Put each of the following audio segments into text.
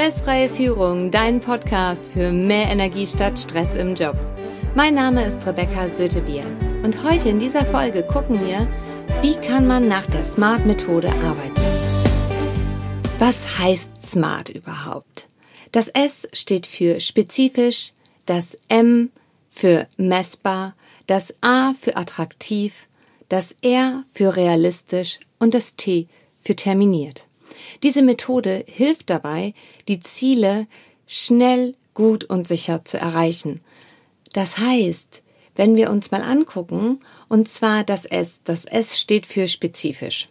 Stressfreie Führung, dein Podcast für mehr Energie statt Stress im Job. Mein Name ist Rebecca Sötebier und heute in dieser Folge gucken wir, wie kann man nach der SMART-Methode arbeiten. Was heißt SMART überhaupt? Das S steht für spezifisch, das M für messbar, das A für attraktiv, das R für realistisch und das T für terminiert. Diese Methode hilft dabei, die Ziele schnell, gut und sicher zu erreichen. Das heißt, wenn wir uns mal angucken, und zwar das S, das S steht für spezifisch.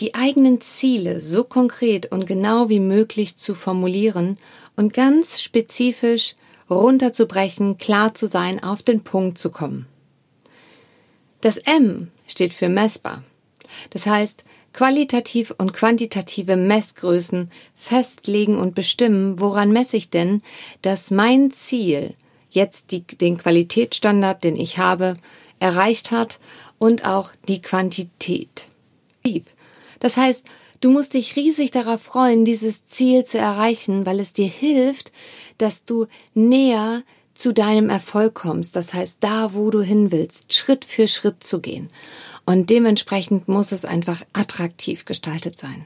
Die eigenen Ziele so konkret und genau wie möglich zu formulieren und ganz spezifisch runterzubrechen, klar zu sein, auf den Punkt zu kommen. Das M steht für messbar. Das heißt, qualitativ und quantitative Messgrößen festlegen und bestimmen, woran messe ich denn, dass mein Ziel jetzt die, den Qualitätsstandard, den ich habe, erreicht hat und auch die Quantität. Das heißt, du musst dich riesig darauf freuen, dieses Ziel zu erreichen, weil es dir hilft, dass du näher zu deinem Erfolg kommst. Das heißt, da, wo du hin willst, Schritt für Schritt zu gehen. Und dementsprechend muss es einfach attraktiv gestaltet sein.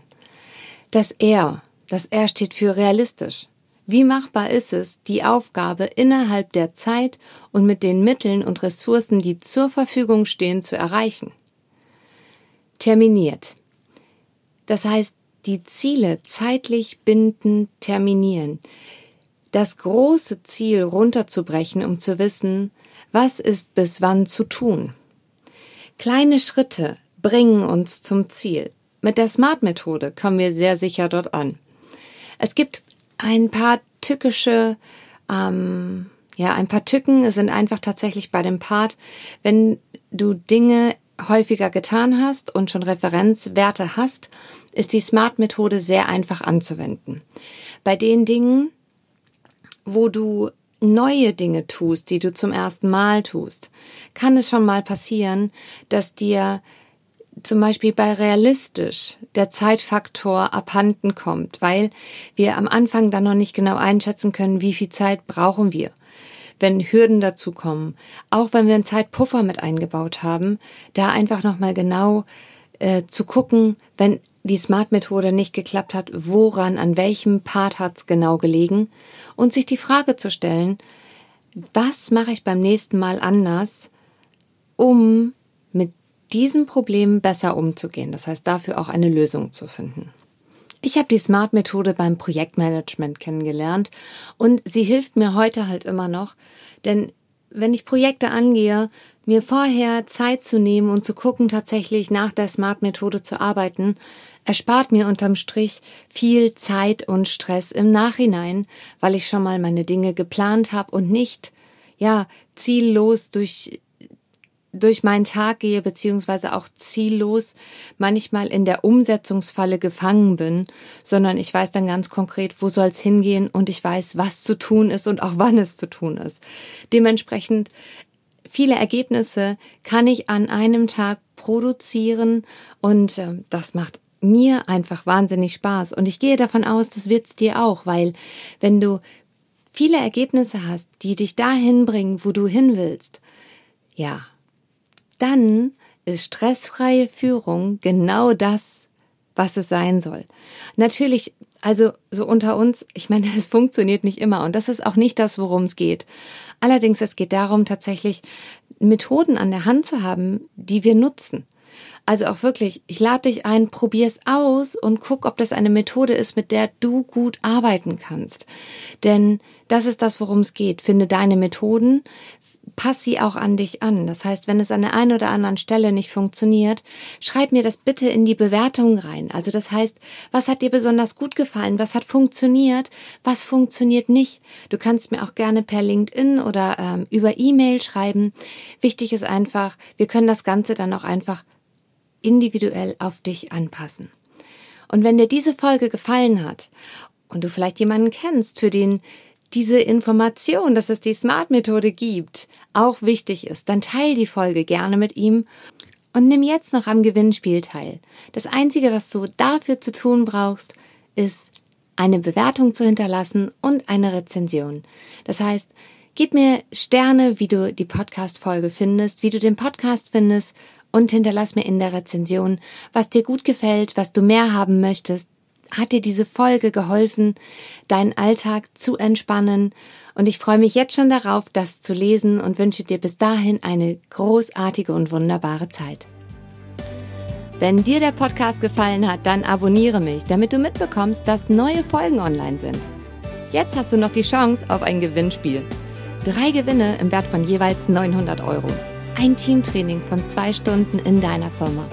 Das R, das R steht für realistisch. Wie machbar ist es, die Aufgabe innerhalb der Zeit und mit den Mitteln und Ressourcen, die zur Verfügung stehen, zu erreichen? Terminiert. Das heißt, die Ziele zeitlich binden, terminieren. Das große Ziel runterzubrechen, um zu wissen, was ist bis wann zu tun. Kleine Schritte bringen uns zum Ziel. Mit der SMART-Methode kommen wir sehr sicher dort an. Es gibt ein paar tückische, ähm, ja, ein paar Tücken sind einfach tatsächlich bei dem Part, wenn du Dinge häufiger getan hast und schon Referenzwerte hast, ist die SMART-Methode sehr einfach anzuwenden. Bei den Dingen, wo du neue Dinge tust, die du zum ersten Mal tust, kann es schon mal passieren, dass dir zum Beispiel bei realistisch der Zeitfaktor abhanden kommt, weil wir am Anfang dann noch nicht genau einschätzen können, wie viel Zeit brauchen wir. Wenn Hürden dazukommen, auch wenn wir einen Zeitpuffer mit eingebaut haben, da einfach nochmal genau äh, zu gucken, wenn die Smart-Methode nicht geklappt hat, woran, an welchem Part hat's genau gelegen und sich die Frage zu stellen, was mache ich beim nächsten Mal anders, um mit diesem Problem besser umzugehen. Das heißt, dafür auch eine Lösung zu finden. Ich habe die Smart-Methode beim Projektmanagement kennengelernt und sie hilft mir heute halt immer noch, denn wenn ich Projekte angehe, mir vorher Zeit zu nehmen und zu gucken, tatsächlich nach der Smart-Methode zu arbeiten, erspart mir unterm Strich viel Zeit und Stress im Nachhinein, weil ich schon mal meine Dinge geplant habe und nicht, ja, ziellos durch durch meinen Tag gehe, beziehungsweise auch ziellos manchmal in der Umsetzungsfalle gefangen bin, sondern ich weiß dann ganz konkret, wo soll es hingehen und ich weiß, was zu tun ist und auch wann es zu tun ist. Dementsprechend viele Ergebnisse kann ich an einem Tag produzieren und äh, das macht mir einfach wahnsinnig Spaß. Und ich gehe davon aus, das wird's dir auch, weil wenn du viele Ergebnisse hast, die dich dahin bringen, wo du hin willst, ja, dann ist stressfreie Führung genau das, was es sein soll. Natürlich, also so unter uns, ich meine, es funktioniert nicht immer und das ist auch nicht das, worum es geht. Allerdings, es geht darum, tatsächlich Methoden an der Hand zu haben, die wir nutzen. Also auch wirklich, ich lade dich ein, probier's aus und guck, ob das eine Methode ist, mit der du gut arbeiten kannst. Denn das ist das, worum es geht. Finde deine Methoden, pass sie auch an dich an. Das heißt, wenn es an der einen oder anderen Stelle nicht funktioniert, schreib mir das bitte in die Bewertung rein. Also das heißt, was hat dir besonders gut gefallen? Was hat funktioniert? Was funktioniert nicht? Du kannst mir auch gerne per LinkedIn oder ähm, über E-Mail schreiben. Wichtig ist einfach, wir können das Ganze dann auch einfach individuell auf dich anpassen. Und wenn dir diese Folge gefallen hat und du vielleicht jemanden kennst, für den diese Information, dass es die Smart-Methode gibt, auch wichtig ist, dann teil die Folge gerne mit ihm und nimm jetzt noch am Gewinnspiel teil. Das Einzige, was du dafür zu tun brauchst, ist eine Bewertung zu hinterlassen und eine Rezension. Das heißt, gib mir Sterne, wie du die Podcast-Folge findest, wie du den Podcast findest und hinterlass mir in der Rezension, was dir gut gefällt, was du mehr haben möchtest. Hat dir diese Folge geholfen, deinen Alltag zu entspannen? Und ich freue mich jetzt schon darauf, das zu lesen und wünsche dir bis dahin eine großartige und wunderbare Zeit. Wenn dir der Podcast gefallen hat, dann abonniere mich, damit du mitbekommst, dass neue Folgen online sind. Jetzt hast du noch die Chance auf ein Gewinnspiel. Drei Gewinne im Wert von jeweils 900 Euro. Ein Teamtraining von zwei Stunden in deiner Firma.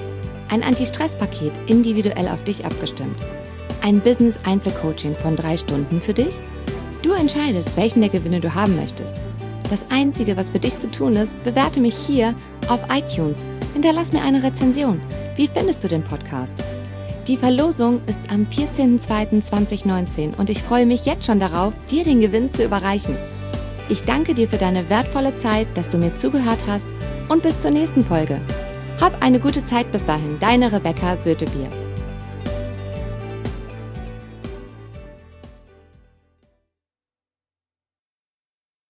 Ein Anti-Stress-Paket individuell auf dich abgestimmt. Ein Business-Einzelcoaching von drei Stunden für dich. Du entscheidest, welchen der Gewinne du haben möchtest. Das Einzige, was für dich zu tun ist, bewerte mich hier auf iTunes. Hinterlass mir eine Rezension. Wie findest du den Podcast? Die Verlosung ist am 14.02.2019 und ich freue mich jetzt schon darauf, dir den Gewinn zu überreichen. Ich danke dir für deine wertvolle Zeit, dass du mir zugehört hast und bis zur nächsten Folge. Hab eine gute Zeit bis dahin, deine Rebecca Sötebier.